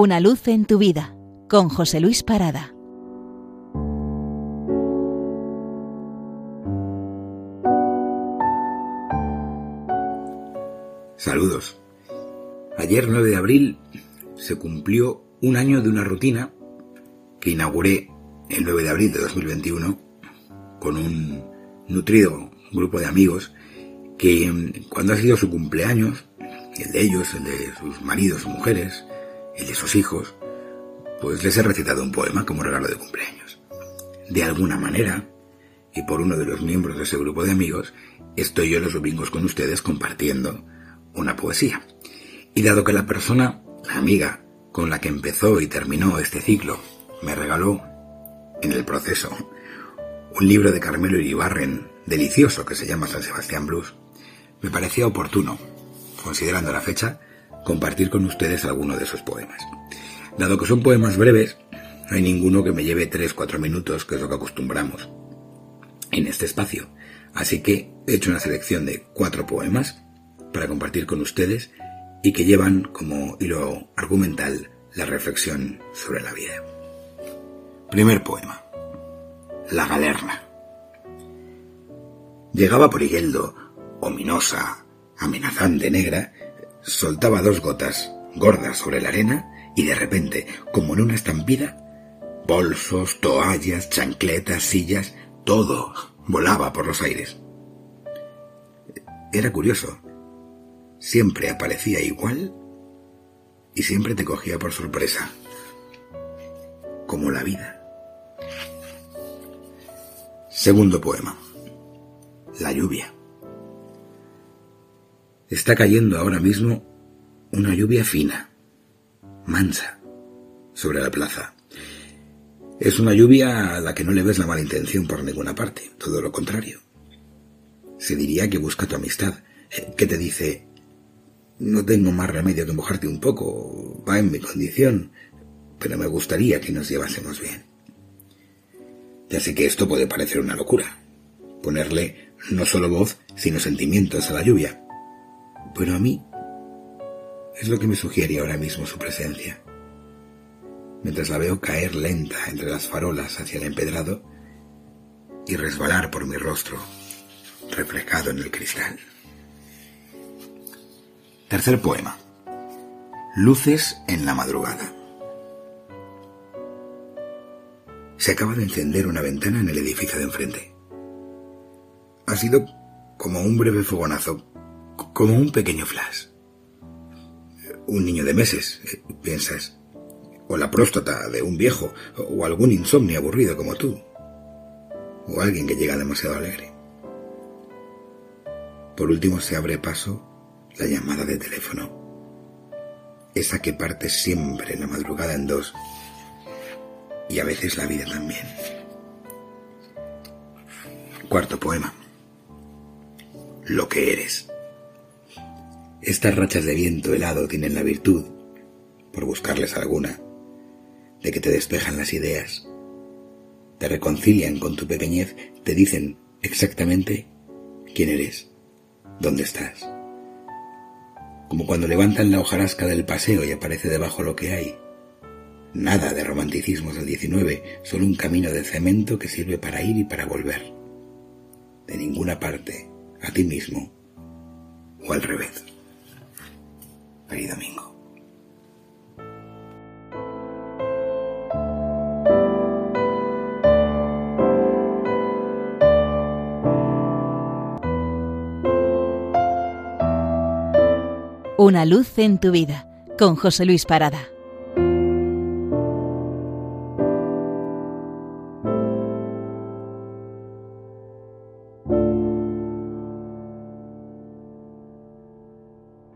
Una luz en tu vida con José Luis Parada. Saludos. Ayer 9 de abril se cumplió un año de una rutina que inauguré el 9 de abril de 2021 con un nutrido grupo de amigos que mm, cuando ha sido su cumpleaños, el de ellos, el de sus maridos mujeres, el de sus hijos, pues les he recitado un poema como regalo de cumpleaños. De alguna manera, y por uno de los miembros de ese grupo de amigos, estoy yo los domingos con ustedes compartiendo una poesía. Y dado que la persona, la amiga, con la que empezó y terminó este ciclo, me regaló, en el proceso, un libro de Carmelo Iribarren, delicioso, que se llama San Sebastián Blues, me parecía oportuno, considerando la fecha, compartir con ustedes alguno de esos poemas. Dado que son poemas breves, no hay ninguno que me lleve 3-4 minutos, que es lo que acostumbramos en este espacio. Así que he hecho una selección de cuatro poemas para compartir con ustedes y que llevan como hilo argumental la reflexión sobre la vida. Primer poema. La galerna. Llegaba por Higueldo, ominosa, amenazante negra, soltaba dos gotas gordas sobre la arena y de repente, como en una estampida, bolsos, toallas, chancletas, sillas, todo volaba por los aires. Era curioso. Siempre aparecía igual y siempre te cogía por sorpresa. Como la vida. Segundo poema. La lluvia. Está cayendo ahora mismo una lluvia fina, mansa, sobre la plaza. Es una lluvia a la que no le ves la mala intención por ninguna parte, todo lo contrario. Se diría que busca tu amistad, eh, que te dice, no tengo más remedio que mojarte un poco, va en mi condición, pero me gustaría que nos llevásemos bien. Ya sé que esto puede parecer una locura, ponerle no solo voz, sino sentimientos a la lluvia. Pero a mí es lo que me sugiere ahora mismo su presencia. Mientras la veo caer lenta entre las farolas hacia el empedrado y resbalar por mi rostro, reflejado en el cristal. Tercer poema. Luces en la madrugada. se acaba de encender una ventana en el edificio de enfrente. Ha sido como un breve fogonazo, como un pequeño flash. Un niño de meses, eh, piensas, o la próstata de un viejo, o algún insomnio aburrido como tú, o alguien que llega demasiado alegre. Por último se abre paso la llamada de teléfono, esa que parte siempre en la madrugada en dos y a veces la vida también. Cuarto poema. Lo que eres. Estas rachas de viento helado tienen la virtud, por buscarles alguna, de que te despejan las ideas, te reconcilian con tu pequeñez, te dicen exactamente quién eres, dónde estás. Como cuando levantan la hojarasca del paseo y aparece debajo lo que hay, Nada de romanticismos del 19, solo un camino de cemento que sirve para ir y para volver. De ninguna parte, a ti mismo o al revés. Feliz domingo. Una luz en tu vida con José Luis Parada.